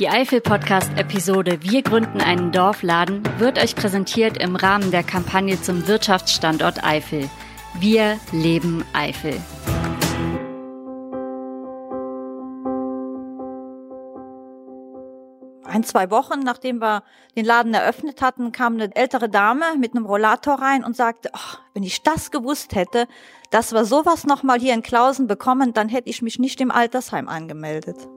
Die Eifel-Podcast-Episode Wir gründen einen Dorfladen wird euch präsentiert im Rahmen der Kampagne zum Wirtschaftsstandort Eifel. Wir leben Eifel. ein, zwei Wochen, nachdem wir den Laden eröffnet hatten, kam eine ältere Dame mit einem Rollator rein und sagte, oh, wenn ich das gewusst hätte, dass wir sowas nochmal hier in Klausen bekommen, dann hätte ich mich nicht im Altersheim angemeldet.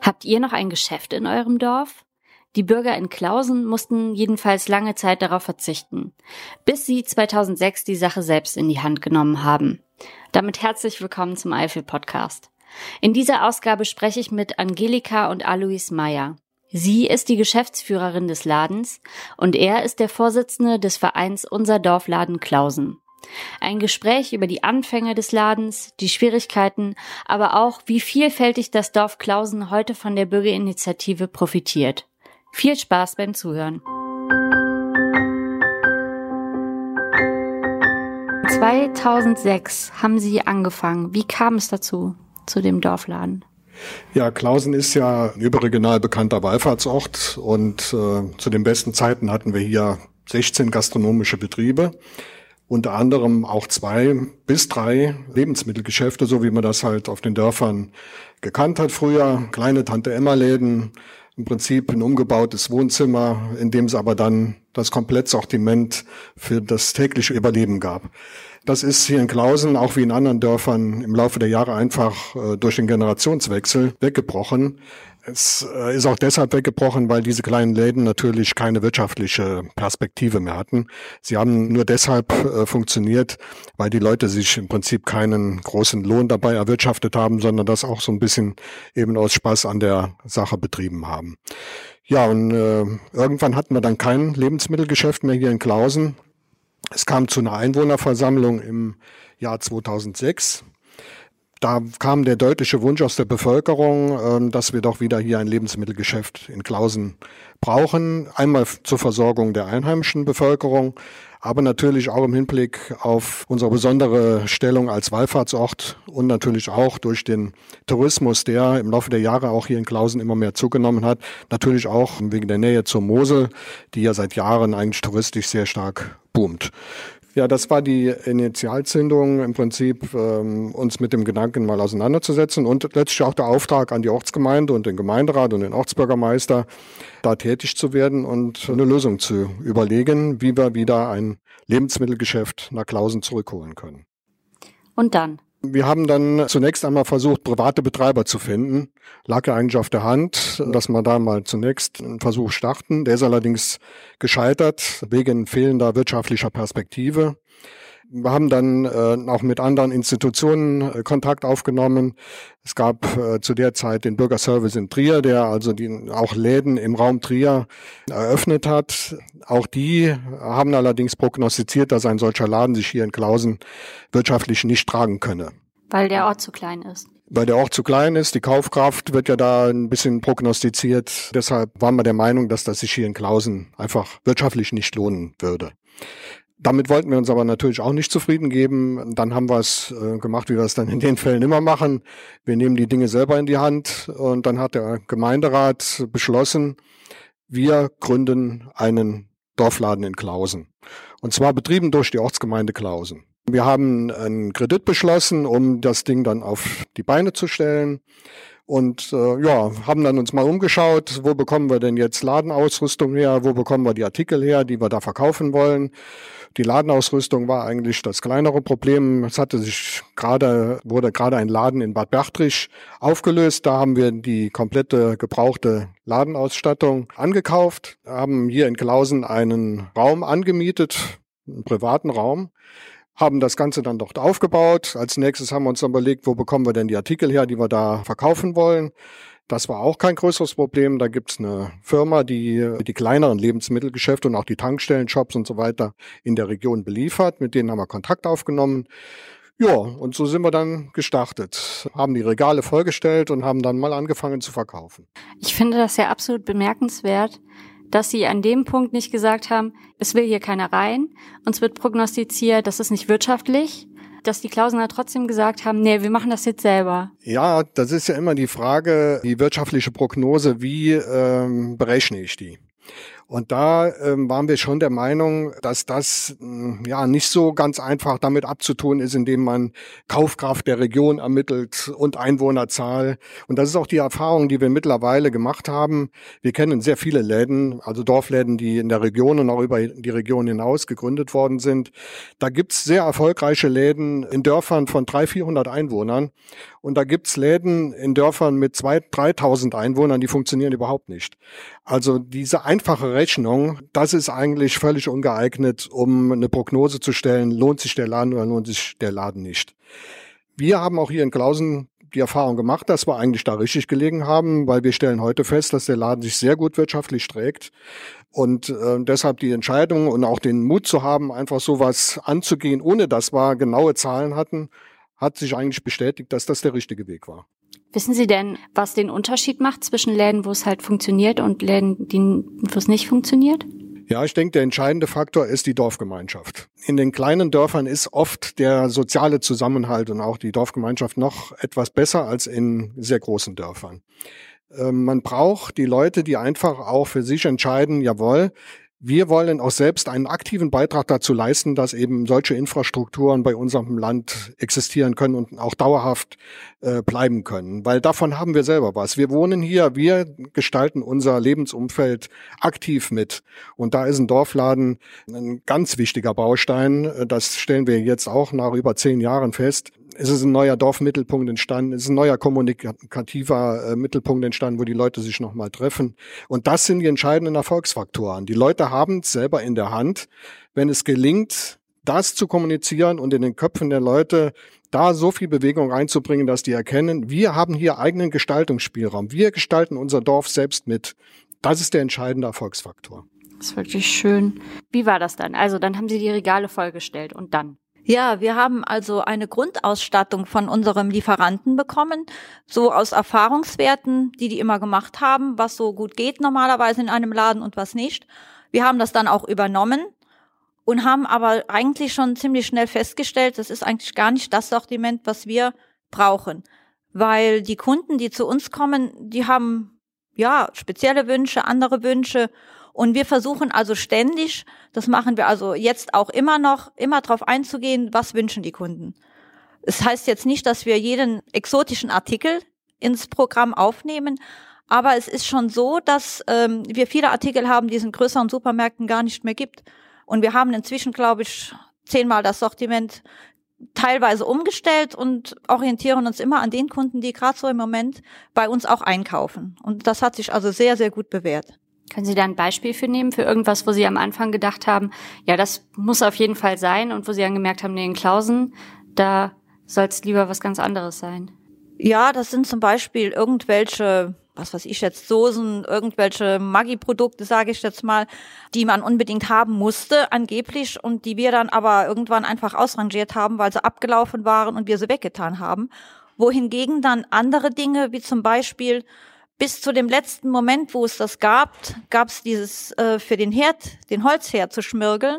Habt ihr noch ein Geschäft in eurem Dorf? Die Bürger in Klausen mussten jedenfalls lange Zeit darauf verzichten, bis sie 2006 die Sache selbst in die Hand genommen haben. Damit herzlich willkommen zum Eifel Podcast. In dieser Ausgabe spreche ich mit Angelika und Alois Meyer. Sie ist die Geschäftsführerin des Ladens und er ist der Vorsitzende des Vereins Unser Dorfladen Klausen. Ein Gespräch über die Anfänge des Ladens, die Schwierigkeiten, aber auch, wie vielfältig das Dorf Klausen heute von der Bürgerinitiative profitiert. Viel Spaß beim Zuhören. 2006 haben Sie angefangen. Wie kam es dazu? zu dem Dorfladen? Ja, Klausen ist ja ein überregional bekannter Wallfahrtsort und äh, zu den besten Zeiten hatten wir hier 16 gastronomische Betriebe, unter anderem auch zwei bis drei Lebensmittelgeschäfte, so wie man das halt auf den Dörfern gekannt hat früher, kleine Tante Emma Läden, im Prinzip ein umgebautes Wohnzimmer, in dem es aber dann das Komplettsortiment für das tägliche Überleben gab. Das ist hier in Klausen, auch wie in anderen Dörfern, im Laufe der Jahre einfach äh, durch den Generationswechsel weggebrochen. Es äh, ist auch deshalb weggebrochen, weil diese kleinen Läden natürlich keine wirtschaftliche Perspektive mehr hatten. Sie haben nur deshalb äh, funktioniert, weil die Leute sich im Prinzip keinen großen Lohn dabei erwirtschaftet haben, sondern das auch so ein bisschen eben aus Spaß an der Sache betrieben haben. Ja, und äh, irgendwann hatten wir dann kein Lebensmittelgeschäft mehr hier in Klausen. Es kam zu einer Einwohnerversammlung im Jahr 2006. Da kam der deutliche Wunsch aus der Bevölkerung, ähm, dass wir doch wieder hier ein Lebensmittelgeschäft in Klausen brauchen. Einmal zur Versorgung der einheimischen Bevölkerung, aber natürlich auch im Hinblick auf unsere besondere Stellung als Wallfahrtsort und natürlich auch durch den Tourismus, der im Laufe der Jahre auch hier in Klausen immer mehr zugenommen hat. Natürlich auch wegen der Nähe zur Mosel, die ja seit Jahren eigentlich touristisch sehr stark boomt. Ja, das war die Initialzündung im Prinzip, ähm, uns mit dem Gedanken mal auseinanderzusetzen und letztlich auch der Auftrag an die Ortsgemeinde und den Gemeinderat und den Ortsbürgermeister, da tätig zu werden und eine Lösung zu überlegen, wie wir wieder ein Lebensmittelgeschäft nach Klausen zurückholen können. Und dann? Wir haben dann zunächst einmal versucht, private Betreiber zu finden. Lag ja eigentlich auf der Hand, dass wir da mal zunächst einen Versuch starten. Der ist allerdings gescheitert wegen fehlender wirtschaftlicher Perspektive. Wir haben dann äh, auch mit anderen Institutionen äh, Kontakt aufgenommen. Es gab äh, zu der Zeit den Bürgerservice in Trier, der also die, auch Läden im Raum Trier eröffnet hat. Auch die haben allerdings prognostiziert, dass ein solcher Laden sich hier in Klausen wirtschaftlich nicht tragen könne. Weil der Ort zu klein ist weil der Ort zu klein ist. Die Kaufkraft wird ja da ein bisschen prognostiziert. Deshalb waren wir der Meinung, dass das sich hier in Klausen einfach wirtschaftlich nicht lohnen würde. Damit wollten wir uns aber natürlich auch nicht zufrieden geben. Dann haben wir es äh, gemacht, wie wir es dann in den Fällen immer machen. Wir nehmen die Dinge selber in die Hand und dann hat der Gemeinderat beschlossen, wir gründen einen Dorfladen in Klausen. Und zwar betrieben durch die Ortsgemeinde Klausen. Wir haben einen Kredit beschlossen, um das Ding dann auf die Beine zu stellen. Und äh, ja, haben dann uns mal umgeschaut, wo bekommen wir denn jetzt Ladenausrüstung her, wo bekommen wir die Artikel her, die wir da verkaufen wollen. Die Ladenausrüstung war eigentlich das kleinere Problem. Es hatte sich gerade, wurde gerade ein Laden in Bad Bergtrich aufgelöst. Da haben wir die komplette gebrauchte Ladenausstattung angekauft, haben hier in Klausen einen Raum angemietet, einen privaten Raum haben das Ganze dann dort aufgebaut. Als nächstes haben wir uns dann überlegt, wo bekommen wir denn die Artikel her, die wir da verkaufen wollen. Das war auch kein größeres Problem. Da gibt's eine Firma, die die kleineren Lebensmittelgeschäfte und auch die Tankstellen, Shops und so weiter in der Region beliefert. Mit denen haben wir Kontakt aufgenommen. Ja, und so sind wir dann gestartet, haben die Regale vollgestellt und haben dann mal angefangen zu verkaufen. Ich finde das ja absolut bemerkenswert, dass sie an dem Punkt nicht gesagt haben, es will hier keiner rein, uns wird prognostiziert, das ist nicht wirtschaftlich, dass die Klausener trotzdem gesagt haben, nee, wir machen das jetzt selber? Ja, das ist ja immer die Frage, die wirtschaftliche Prognose, wie ähm, berechne ich die? Und da ähm, waren wir schon der Meinung, dass das äh, ja nicht so ganz einfach damit abzutun ist, indem man Kaufkraft der Region ermittelt und Einwohnerzahl. Und das ist auch die Erfahrung, die wir mittlerweile gemacht haben. Wir kennen sehr viele Läden, also Dorfläden, die in der Region und auch über die Region hinaus gegründet worden sind. Da gibt's sehr erfolgreiche Läden in Dörfern von 300, 400 Einwohnern. Und da gibt's Läden in Dörfern mit 2.000, 3.000 Einwohnern, die funktionieren überhaupt nicht. Also diese einfache Rechnung, das ist eigentlich völlig ungeeignet, um eine Prognose zu stellen, lohnt sich der Laden oder lohnt sich der Laden nicht. Wir haben auch hier in Klausen die Erfahrung gemacht, dass wir eigentlich da richtig gelegen haben, weil wir stellen heute fest, dass der Laden sich sehr gut wirtschaftlich trägt. Und äh, deshalb die Entscheidung und auch den Mut zu haben, einfach sowas anzugehen, ohne dass wir genaue Zahlen hatten, hat sich eigentlich bestätigt, dass das der richtige Weg war. Wissen Sie denn, was den Unterschied macht zwischen Läden, wo es halt funktioniert und Läden, wo es nicht funktioniert? Ja, ich denke, der entscheidende Faktor ist die Dorfgemeinschaft. In den kleinen Dörfern ist oft der soziale Zusammenhalt und auch die Dorfgemeinschaft noch etwas besser als in sehr großen Dörfern. Ähm, man braucht die Leute, die einfach auch für sich entscheiden, jawohl, wir wollen auch selbst einen aktiven Beitrag dazu leisten, dass eben solche Infrastrukturen bei unserem Land existieren können und auch dauerhaft äh, bleiben können. Weil davon haben wir selber was. Wir wohnen hier, wir gestalten unser Lebensumfeld aktiv mit. Und da ist ein Dorfladen ein ganz wichtiger Baustein. Das stellen wir jetzt auch nach über zehn Jahren fest es ist ein neuer Dorfmittelpunkt entstanden, es ist ein neuer kommunikativer äh, Mittelpunkt entstanden, wo die Leute sich nochmal treffen. Und das sind die entscheidenden Erfolgsfaktoren. Die Leute haben es selber in der Hand. Wenn es gelingt, das zu kommunizieren und in den Köpfen der Leute da so viel Bewegung reinzubringen, dass die erkennen, wir haben hier eigenen Gestaltungsspielraum. Wir gestalten unser Dorf selbst mit. Das ist der entscheidende Erfolgsfaktor. Das ist wirklich schön. Wie war das dann? Also dann haben Sie die Regale vollgestellt und dann? Ja, wir haben also eine Grundausstattung von unserem Lieferanten bekommen, so aus Erfahrungswerten, die die immer gemacht haben, was so gut geht normalerweise in einem Laden und was nicht. Wir haben das dann auch übernommen und haben aber eigentlich schon ziemlich schnell festgestellt, das ist eigentlich gar nicht das Sortiment, was wir brauchen, weil die Kunden, die zu uns kommen, die haben ja spezielle Wünsche, andere Wünsche und wir versuchen also ständig, das machen wir also jetzt auch immer noch, immer darauf einzugehen, was wünschen die Kunden. Es das heißt jetzt nicht, dass wir jeden exotischen Artikel ins Programm aufnehmen, aber es ist schon so, dass ähm, wir viele Artikel haben, die es in größeren Supermärkten gar nicht mehr gibt. Und wir haben inzwischen, glaube ich, zehnmal das Sortiment teilweise umgestellt und orientieren uns immer an den Kunden, die gerade so im Moment bei uns auch einkaufen. Und das hat sich also sehr, sehr gut bewährt. Können Sie da ein Beispiel für nehmen, für irgendwas, wo Sie am Anfang gedacht haben, ja, das muss auf jeden Fall sein und wo Sie dann gemerkt haben, nee, in Klausen, da soll es lieber was ganz anderes sein? Ja, das sind zum Beispiel irgendwelche, was weiß ich jetzt, Soßen, irgendwelche Maggi-Produkte, sage ich jetzt mal, die man unbedingt haben musste, angeblich, und die wir dann aber irgendwann einfach ausrangiert haben, weil sie abgelaufen waren und wir sie weggetan haben. Wohingegen dann andere Dinge, wie zum Beispiel bis zu dem letzten Moment, wo es das gab, gab es dieses äh, für den Herd, den Holzherd zu schmirgeln.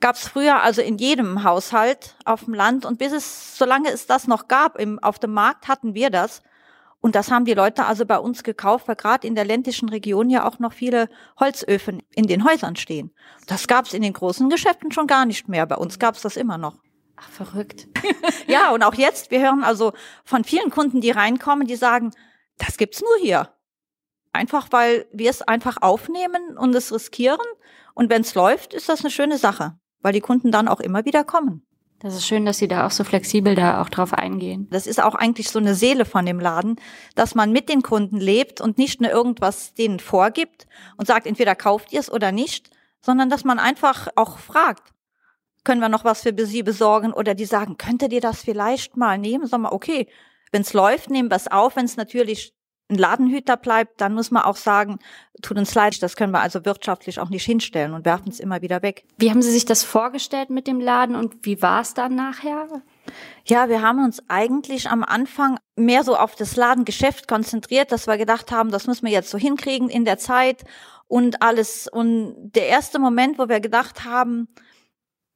Gab es früher also in jedem Haushalt auf dem Land und bis es, solange es das noch gab im, auf dem Markt, hatten wir das. Und das haben die Leute also bei uns gekauft, weil gerade in der ländlichen Region ja auch noch viele Holzöfen in den Häusern stehen. Das gab es in den großen Geschäften schon gar nicht mehr. Bei uns gab es das immer noch. Ach, verrückt. ja, und auch jetzt, wir hören also von vielen Kunden, die reinkommen, die sagen, das gibt's nur hier. Einfach weil wir es einfach aufnehmen und es riskieren. Und wenn es läuft, ist das eine schöne Sache, weil die Kunden dann auch immer wieder kommen. Das ist schön, dass Sie da auch so flexibel da auch drauf eingehen. Das ist auch eigentlich so eine Seele von dem Laden, dass man mit den Kunden lebt und nicht nur irgendwas denen vorgibt und sagt, entweder kauft ihr es oder nicht, sondern dass man einfach auch fragt, können wir noch was für Sie besorgen? Oder die sagen, könntet ihr das vielleicht mal nehmen? Sag mal, okay, wenn es läuft, nehmen wir es auf. Wenn es natürlich ein Ladenhüter bleibt, dann muss man auch sagen, tut uns leid, das können wir also wirtschaftlich auch nicht hinstellen und werfen es immer wieder weg. Wie haben Sie sich das vorgestellt mit dem Laden und wie war es dann nachher? Ja, wir haben uns eigentlich am Anfang mehr so auf das Ladengeschäft konzentriert, dass wir gedacht haben, das müssen wir jetzt so hinkriegen in der Zeit und alles. Und der erste Moment, wo wir gedacht haben,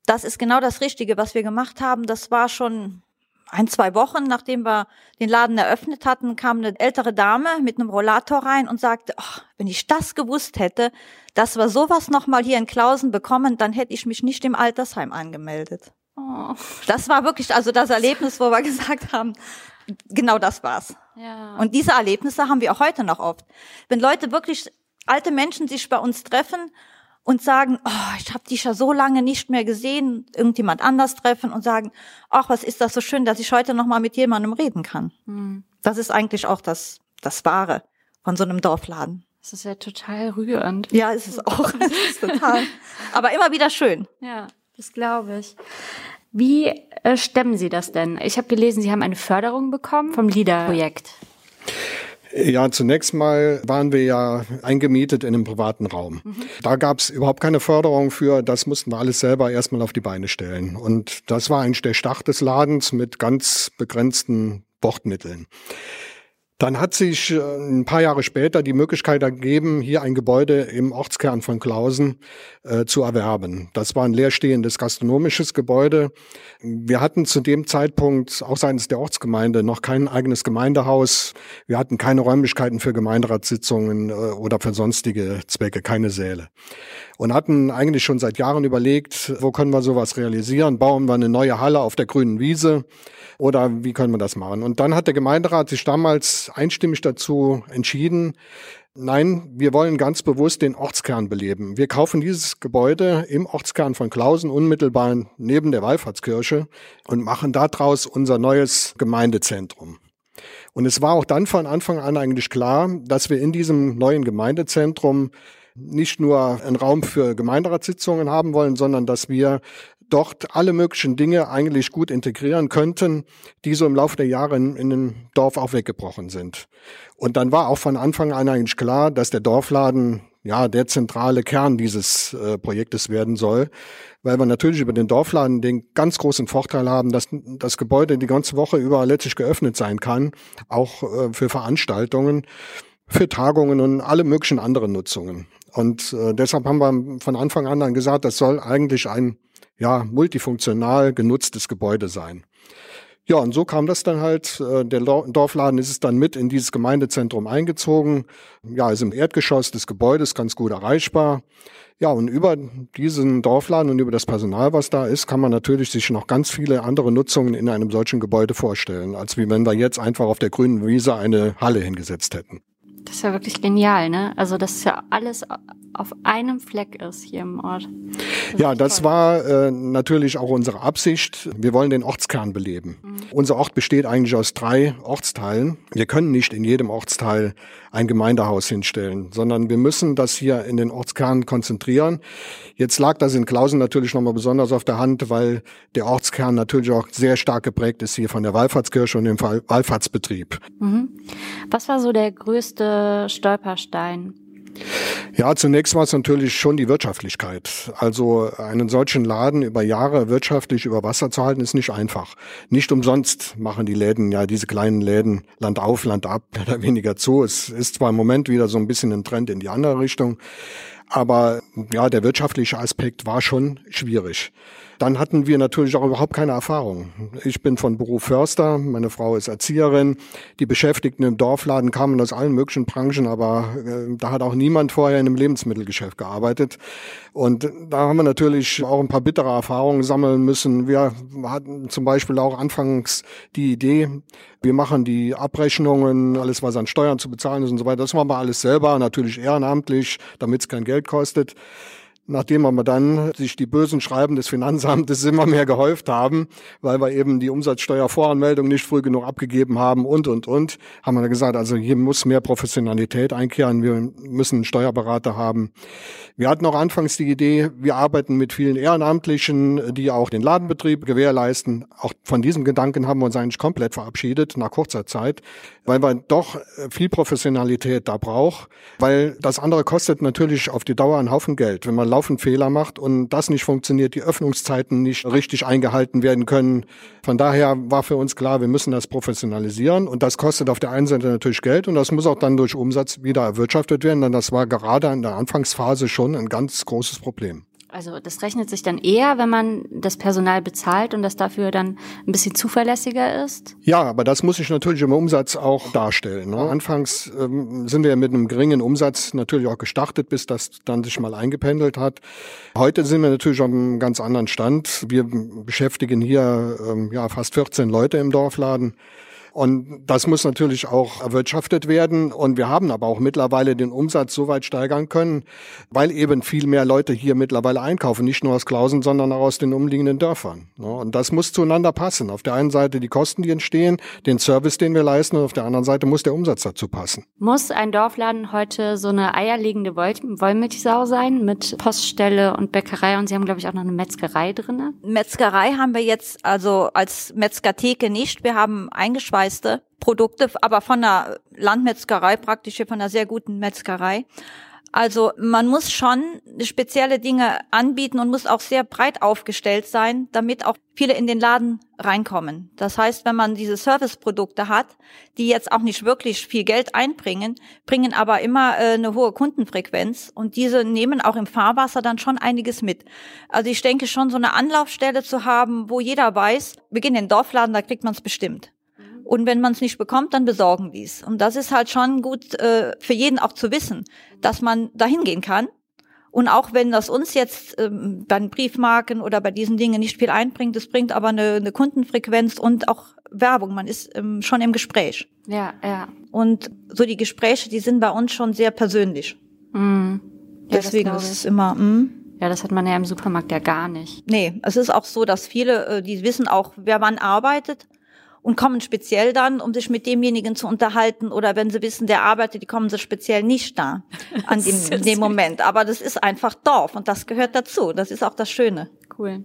das ist genau das Richtige, was wir gemacht haben. Das war schon ein, zwei Wochen, nachdem wir den Laden eröffnet hatten, kam eine ältere Dame mit einem Rollator rein und sagte, oh, wenn ich das gewusst hätte, dass wir sowas nochmal hier in Klausen bekommen, dann hätte ich mich nicht im Altersheim angemeldet. Oh. Das war wirklich also das Erlebnis, wo wir gesagt haben, genau das war's. Ja. Und diese Erlebnisse haben wir auch heute noch oft. Wenn Leute wirklich, alte Menschen sich bei uns treffen und sagen, oh, ich habe dich ja so lange nicht mehr gesehen, irgendjemand anders treffen und sagen, ach, was ist das so schön, dass ich heute noch mal mit jemandem reden kann. Mhm. Das ist eigentlich auch das das Wahre von so einem Dorfladen. Das ist ja total rührend. Ja, es ist auch es ist total, aber immer wieder schön. Ja, das glaube ich. Wie äh, stemmen Sie das denn? Ich habe gelesen, Sie haben eine Förderung bekommen vom LIDA-Projekt. Ja, zunächst mal waren wir ja eingemietet in einem privaten Raum. Mhm. Da gab es überhaupt keine Förderung für, das mussten wir alles selber erstmal auf die Beine stellen. Und das war eigentlich der Start des Ladens mit ganz begrenzten Bordmitteln. Dann hat sich äh, ein paar Jahre später die Möglichkeit ergeben, hier ein Gebäude im Ortskern von Klausen äh, zu erwerben. Das war ein leerstehendes gastronomisches Gebäude. Wir hatten zu dem Zeitpunkt auch seitens der Ortsgemeinde noch kein eigenes Gemeindehaus. Wir hatten keine Räumlichkeiten für Gemeinderatssitzungen äh, oder für sonstige Zwecke, keine Säle. Und hatten eigentlich schon seit Jahren überlegt, wo können wir sowas realisieren? Bauen wir eine neue Halle auf der grünen Wiese? Oder wie können wir das machen? Und dann hat der Gemeinderat sich damals einstimmig dazu entschieden, Nein, wir wollen ganz bewusst den Ortskern beleben. Wir kaufen dieses Gebäude im Ortskern von Klausen unmittelbar neben der Wallfahrtskirche und machen daraus unser neues Gemeindezentrum. Und es war auch dann von Anfang an eigentlich klar, dass wir in diesem neuen Gemeindezentrum nicht nur einen Raum für Gemeinderatssitzungen haben wollen, sondern dass wir dort alle möglichen Dinge eigentlich gut integrieren könnten, die so im Laufe der Jahre in, in dem Dorf auch weggebrochen sind. Und dann war auch von Anfang an eigentlich klar, dass der Dorfladen ja der zentrale Kern dieses äh, Projektes werden soll, weil wir natürlich über den Dorfladen den ganz großen Vorteil haben, dass das Gebäude die ganze Woche über letztlich geöffnet sein kann, auch äh, für Veranstaltungen, für Tagungen und alle möglichen anderen Nutzungen. Und äh, deshalb haben wir von Anfang an dann gesagt, das soll eigentlich ein ja, multifunktional genutztes Gebäude sein. Ja, und so kam das dann halt. Äh, der Dorfladen ist es dann mit in dieses Gemeindezentrum eingezogen. Ja, ist im Erdgeschoss des Gebäudes ganz gut erreichbar. Ja, und über diesen Dorfladen und über das Personal, was da ist, kann man natürlich sich noch ganz viele andere Nutzungen in einem solchen Gebäude vorstellen, als wie wenn wir jetzt einfach auf der grünen Wiese eine Halle hingesetzt hätten. Das ist ja wirklich genial, ne? Also, dass ja alles auf einem Fleck ist hier im Ort. Das ja, das toll. war äh, natürlich auch unsere Absicht. Wir wollen den Ortskern beleben. Mhm. Unser Ort besteht eigentlich aus drei Ortsteilen. Wir können nicht in jedem Ortsteil ein Gemeindehaus hinstellen, sondern wir müssen das hier in den Ortskern konzentrieren. Jetzt lag das in Klausen natürlich nochmal besonders auf der Hand, weil der Ortskern natürlich auch sehr stark geprägt ist hier von der Wallfahrtskirche und dem Wallfahrtsbetrieb. Mhm. Was war so der größte Stolperstein? Ja, zunächst war es natürlich schon die Wirtschaftlichkeit. Also einen solchen Laden über Jahre wirtschaftlich über Wasser zu halten, ist nicht einfach. Nicht umsonst machen die Läden ja diese kleinen Läden Land auf, Land ab, mehr oder weniger zu. Es ist zwar im Moment wieder so ein bisschen ein Trend in die andere Richtung, aber ja, der wirtschaftliche Aspekt war schon schwierig. Dann hatten wir natürlich auch überhaupt keine Erfahrung. Ich bin von Beruf Förster, meine Frau ist Erzieherin. Die Beschäftigten im Dorfladen kamen aus allen möglichen Branchen, aber äh, da hat auch niemand vorher in einem Lebensmittelgeschäft gearbeitet. Und da haben wir natürlich auch ein paar bittere Erfahrungen sammeln müssen. Wir hatten zum Beispiel auch anfangs die Idee, wir machen die Abrechnungen, alles was an Steuern zu bezahlen ist und so weiter. Das machen wir alles selber, natürlich ehrenamtlich, damit es kein Geld kostet nachdem aber dann sich die bösen Schreiben des Finanzamtes immer mehr gehäuft haben, weil wir eben die Umsatzsteuervoranmeldung nicht früh genug abgegeben haben und, und, und, haben wir gesagt, also hier muss mehr Professionalität einkehren, wir müssen einen Steuerberater haben. Wir hatten auch anfangs die Idee, wir arbeiten mit vielen Ehrenamtlichen, die auch den Ladenbetrieb gewährleisten. Auch von diesem Gedanken haben wir uns eigentlich komplett verabschiedet nach kurzer Zeit, weil man doch viel Professionalität da braucht, weil das andere kostet natürlich auf die Dauer einen Haufen Geld. Wenn man laufend Fehler macht und das nicht funktioniert, die Öffnungszeiten nicht richtig eingehalten werden können. Von daher war für uns klar, wir müssen das professionalisieren und das kostet auf der einen Seite natürlich Geld und das muss auch dann durch Umsatz wieder erwirtschaftet werden, denn das war gerade in der Anfangsphase schon ein ganz großes Problem. Also das rechnet sich dann eher, wenn man das Personal bezahlt und das dafür dann ein bisschen zuverlässiger ist? Ja, aber das muss ich natürlich im Umsatz auch darstellen. Ne? Anfangs ähm, sind wir mit einem geringen Umsatz natürlich auch gestartet, bis das dann sich mal eingependelt hat. Heute sind wir natürlich auf einem ganz anderen Stand. Wir beschäftigen hier ähm, ja fast 14 Leute im Dorfladen. Und das muss natürlich auch erwirtschaftet werden. Und wir haben aber auch mittlerweile den Umsatz so weit steigern können, weil eben viel mehr Leute hier mittlerweile einkaufen, nicht nur aus Klausen, sondern auch aus den umliegenden Dörfern. Und das muss zueinander passen. Auf der einen Seite die Kosten, die entstehen, den Service, den wir leisten, und auf der anderen Seite muss der Umsatz dazu passen. Muss ein Dorfladen heute so eine eierlegende Wollmilchsau sein mit Poststelle und Bäckerei? Und Sie haben, glaube ich, auch noch eine Metzgerei drinne. Metzgerei haben wir jetzt also als Metzgertheke nicht. Wir haben eingeschweißt eingeschweißte Produkte, aber von einer Landmetzgerei, praktisch von einer sehr guten Metzgerei. Also man muss schon spezielle Dinge anbieten und muss auch sehr breit aufgestellt sein, damit auch viele in den Laden reinkommen. Das heißt, wenn man diese Serviceprodukte hat, die jetzt auch nicht wirklich viel Geld einbringen, bringen aber immer äh, eine hohe Kundenfrequenz und diese nehmen auch im Fahrwasser dann schon einiges mit. Also ich denke schon, so eine Anlaufstelle zu haben, wo jeder weiß, wir gehen in den Dorfladen, da kriegt man es bestimmt. Und wenn man es nicht bekommt, dann besorgen die es. Und das ist halt schon gut äh, für jeden auch zu wissen, dass man da hingehen kann. Und auch wenn das uns jetzt ähm, bei den Briefmarken oder bei diesen Dingen nicht viel einbringt, es bringt aber eine, eine Kundenfrequenz und auch Werbung. Man ist ähm, schon im Gespräch. Ja, ja. Und so die Gespräche, die sind bei uns schon sehr persönlich. Mm. Ja, Deswegen ist es immer. Mm. Ja, das hat man ja im Supermarkt ja gar nicht. Nee, es ist auch so, dass viele, äh, die wissen auch, wer wann arbeitet und kommen speziell dann, um sich mit demjenigen zu unterhalten oder wenn sie wissen, der arbeitet, die kommen sie speziell nicht da an dem, dem Moment. Aber das ist einfach Dorf und das gehört dazu. Das ist auch das Schöne. Cool.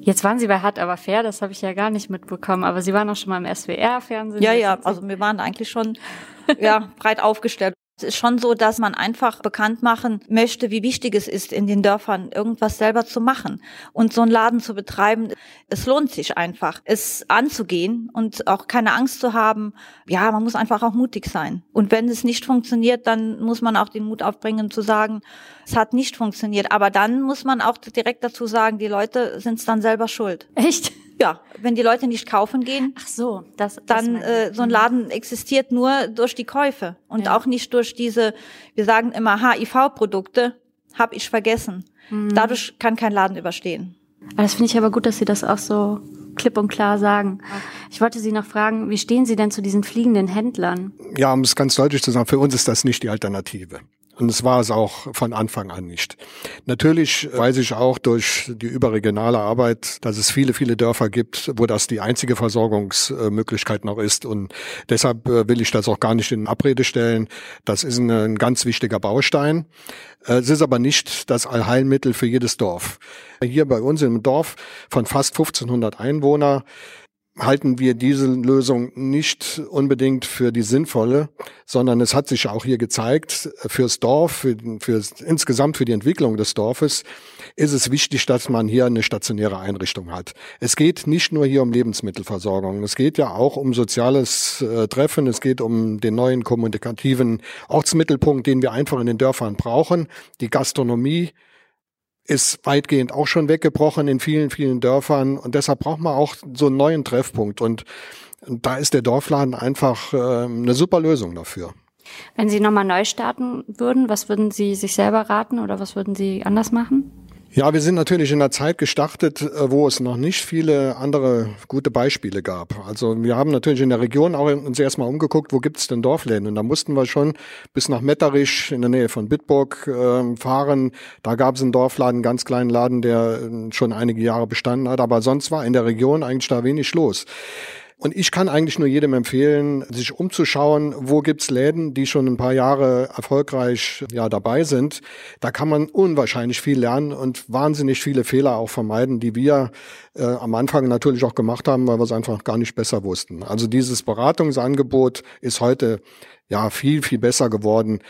Jetzt waren Sie bei Hart aber fair, das habe ich ja gar nicht mitbekommen, aber Sie waren auch schon mal im SWR-Fernsehen. Ja, ja, also wir waren eigentlich schon ja, breit aufgestellt. Es ist schon so, dass man einfach bekannt machen möchte, wie wichtig es ist, in den Dörfern irgendwas selber zu machen und so einen Laden zu betreiben. Es lohnt sich einfach, es anzugehen und auch keine Angst zu haben. Ja, man muss einfach auch mutig sein. Und wenn es nicht funktioniert, dann muss man auch den Mut aufbringen zu sagen, es hat nicht funktioniert. Aber dann muss man auch direkt dazu sagen, die Leute sind es dann selber schuld. Echt? Ja, wenn die Leute nicht kaufen gehen, Ach so, das, das dann äh, so ein Laden existiert nur durch die Käufe und ja. auch nicht durch diese, wir sagen immer HIV-Produkte, habe ich vergessen. Mhm. Dadurch kann kein Laden überstehen. Das finde ich aber gut, dass Sie das auch so klipp und klar sagen. Ich wollte Sie noch fragen, wie stehen Sie denn zu diesen fliegenden Händlern? Ja, um es ganz deutlich zu sagen, für uns ist das nicht die Alternative. Und es war es auch von Anfang an nicht. Natürlich weiß ich auch durch die überregionale Arbeit, dass es viele, viele Dörfer gibt, wo das die einzige Versorgungsmöglichkeit noch ist. Und deshalb äh, will ich das auch gar nicht in Abrede stellen. Das ist ein, ganz wichtiger Baustein. Äh, es ist aber nicht das Allheilmittel für jedes Dorf. Hier bei uns im Dorf von fast 1500 Einwohner halten wir diese Lösung nicht unbedingt für die sinnvolle, sondern es hat sich auch hier gezeigt, fürs Dorf, für, für, insgesamt für die Entwicklung des Dorfes ist es wichtig, dass man hier eine stationäre Einrichtung hat. Es geht nicht nur hier um Lebensmittelversorgung, es geht ja auch um soziales äh, Treffen, es geht um den neuen kommunikativen Ortsmittelpunkt, den wir einfach in den Dörfern brauchen, die Gastronomie, ist weitgehend auch schon weggebrochen in vielen, vielen Dörfern. Und deshalb braucht man auch so einen neuen Treffpunkt. Und da ist der Dorfladen einfach äh, eine super Lösung dafür. Wenn Sie nochmal neu starten würden, was würden Sie sich selber raten oder was würden Sie anders machen? Ja, wir sind natürlich in einer Zeit gestartet, äh, wo es noch nicht viele andere gute Beispiele gab. Also wir haben natürlich in der Region auch uns erstmal umgeguckt, wo gibt es denn Dorfläden? Und da mussten wir schon bis nach Metterisch in der Nähe von Bitburg äh, fahren. Da gab es einen Dorfladen, einen ganz kleinen Laden, der äh, schon einige Jahre bestanden hat. Aber sonst war in der Region eigentlich da wenig los. Und ich kann eigentlich nur jedem empfehlen, sich umzuschauen, wo gibt's Läden, die schon ein paar Jahre erfolgreich ja, dabei sind. Da kann man unwahrscheinlich viel lernen und wahnsinnig viele Fehler auch vermeiden, die wir äh, am Anfang natürlich auch gemacht haben, weil wir es einfach gar nicht besser wussten. Also dieses Beratungsangebot ist heute ja viel, viel besser geworden.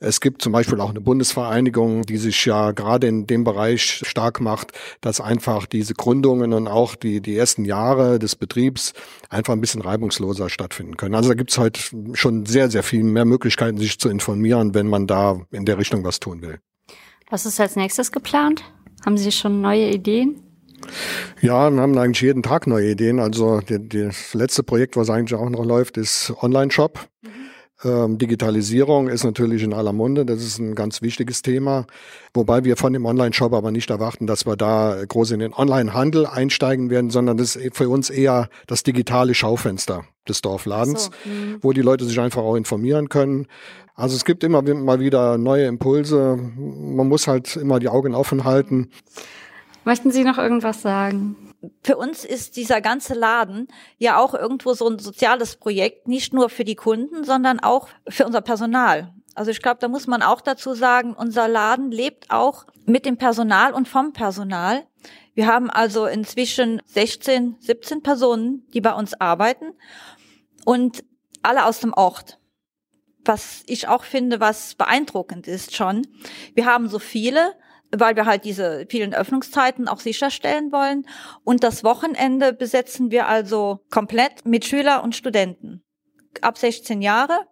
Es gibt zum Beispiel auch eine Bundesvereinigung, die sich ja gerade in dem Bereich stark macht, dass einfach diese Gründungen und auch die, die ersten Jahre des Betriebs einfach ein bisschen reibungsloser stattfinden können. Also da gibt es heute schon sehr, sehr viel mehr Möglichkeiten, sich zu informieren, wenn man da in der Richtung was tun will. Was ist als nächstes geplant? Haben Sie schon neue Ideen? Ja, wir haben eigentlich jeden Tag neue Ideen. Also die, das letzte Projekt, was eigentlich auch noch läuft, ist Online-Shop. Mhm. Ähm, Digitalisierung ist natürlich in aller Munde, das ist ein ganz wichtiges Thema, wobei wir von dem Online-Shop aber nicht erwarten, dass wir da groß in den Online-Handel einsteigen werden, sondern das ist für uns eher das digitale Schaufenster des Dorfladens, so, mhm. wo die Leute sich einfach auch informieren können. Also es gibt immer mal wieder neue Impulse. Man muss halt immer die Augen offen halten. Möchten Sie noch irgendwas sagen? für uns ist dieser ganze Laden ja auch irgendwo so ein soziales Projekt, nicht nur für die Kunden, sondern auch für unser Personal. Also ich glaube, da muss man auch dazu sagen, unser Laden lebt auch mit dem Personal und vom Personal. Wir haben also inzwischen 16, 17 Personen, die bei uns arbeiten und alle aus dem Ort. Was ich auch finde, was beeindruckend ist schon. Wir haben so viele, weil wir halt diese vielen Öffnungszeiten auch sicherstellen wollen. Und das Wochenende besetzen wir also komplett mit Schüler und Studenten ab 16 Jahre.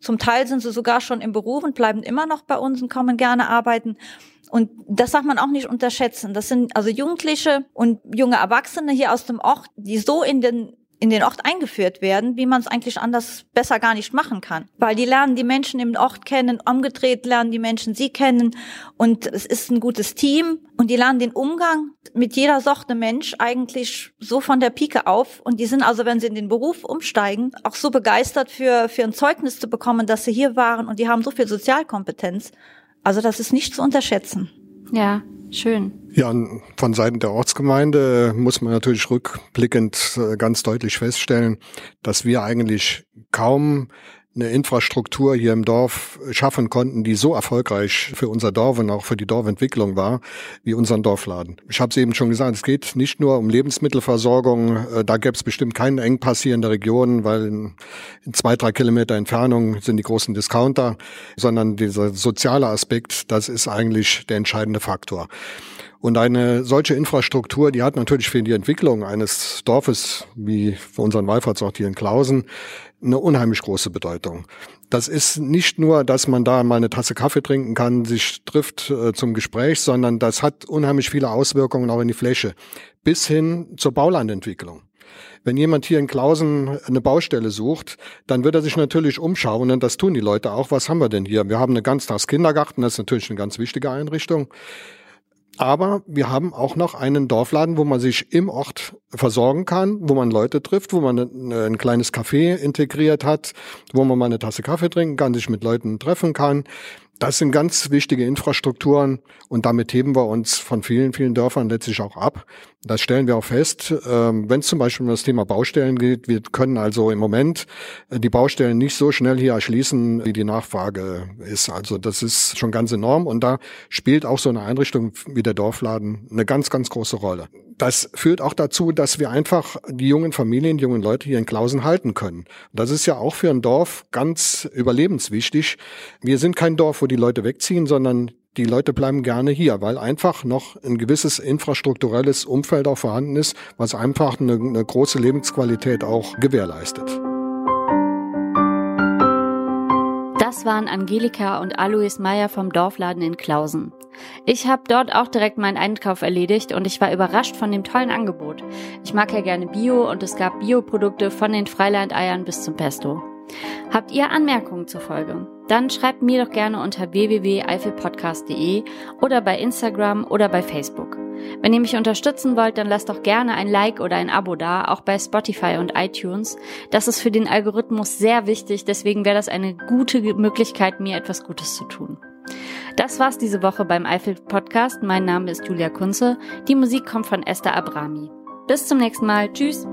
Zum Teil sind sie sogar schon im Beruf und bleiben immer noch bei uns und kommen gerne arbeiten. Und das darf man auch nicht unterschätzen. Das sind also Jugendliche und junge Erwachsene hier aus dem Ort, die so in den in den Ort eingeführt werden, wie man es eigentlich anders besser gar nicht machen kann. Weil die lernen die Menschen im Ort kennen, umgedreht lernen die Menschen sie kennen und es ist ein gutes Team und die lernen den Umgang mit jeder Sorte Mensch eigentlich so von der Pike auf und die sind also, wenn sie in den Beruf umsteigen, auch so begeistert für, für ein Zeugnis zu bekommen, dass sie hier waren und die haben so viel Sozialkompetenz. Also das ist nicht zu unterschätzen. Ja, schön. Ja, von Seiten der Ortsgemeinde muss man natürlich rückblickend äh, ganz deutlich feststellen, dass wir eigentlich kaum eine Infrastruktur hier im Dorf schaffen konnten, die so erfolgreich für unser Dorf und auch für die Dorfentwicklung war, wie unseren Dorfladen. Ich habe es eben schon gesagt, es geht nicht nur um Lebensmittelversorgung, äh, da gäbe es bestimmt keinen Engpass hier in der Region, weil in, in zwei, drei Kilometer Entfernung sind die großen Discounter, sondern dieser soziale Aspekt, das ist eigentlich der entscheidende Faktor. Und eine solche Infrastruktur, die hat natürlich für die Entwicklung eines Dorfes wie für unseren Wallfahrtsort hier in Klausen eine unheimlich große Bedeutung. Das ist nicht nur, dass man da mal eine Tasse Kaffee trinken kann, sich trifft äh, zum Gespräch, sondern das hat unheimlich viele Auswirkungen auch in die Fläche, bis hin zur Baulandentwicklung. Wenn jemand hier in Klausen eine Baustelle sucht, dann wird er sich natürlich umschauen und das tun die Leute auch. Was haben wir denn hier? Wir haben eine Ganztagskindergarten, das ist natürlich eine ganz wichtige Einrichtung. Aber wir haben auch noch einen Dorfladen, wo man sich im Ort versorgen kann, wo man Leute trifft, wo man ein kleines Café integriert hat, wo man mal eine Tasse Kaffee trinken kann, sich mit Leuten treffen kann. Das sind ganz wichtige Infrastrukturen und damit heben wir uns von vielen, vielen Dörfern letztlich auch ab. Das stellen wir auch fest, ähm, wenn es zum Beispiel um das Thema Baustellen geht. Wir können also im Moment äh, die Baustellen nicht so schnell hier erschließen, wie die Nachfrage ist. Also das ist schon ganz enorm und da spielt auch so eine Einrichtung wie der Dorfladen eine ganz, ganz große Rolle. Das führt auch dazu, dass wir einfach die jungen Familien, die jungen Leute hier in Klausen halten können. Das ist ja auch für ein Dorf ganz überlebenswichtig. Wir sind kein Dorf, die Leute wegziehen, sondern die Leute bleiben gerne hier, weil einfach noch ein gewisses infrastrukturelles Umfeld auch vorhanden ist, was einfach eine, eine große Lebensqualität auch gewährleistet. Das waren Angelika und Alois Meyer vom Dorfladen in Klausen. Ich habe dort auch direkt meinen Einkauf erledigt und ich war überrascht von dem tollen Angebot. Ich mag ja gerne Bio und es gab Bioprodukte von den Freilandeiern bis zum Pesto. Habt ihr Anmerkungen zur Folge? Dann schreibt mir doch gerne unter www.eifelpodcast.de oder bei Instagram oder bei Facebook. Wenn ihr mich unterstützen wollt, dann lasst doch gerne ein Like oder ein Abo da, auch bei Spotify und iTunes. Das ist für den Algorithmus sehr wichtig, deswegen wäre das eine gute Möglichkeit, mir etwas Gutes zu tun. Das war's diese Woche beim Eifel Podcast. Mein Name ist Julia Kunze. Die Musik kommt von Esther Abrami. Bis zum nächsten Mal. Tschüss.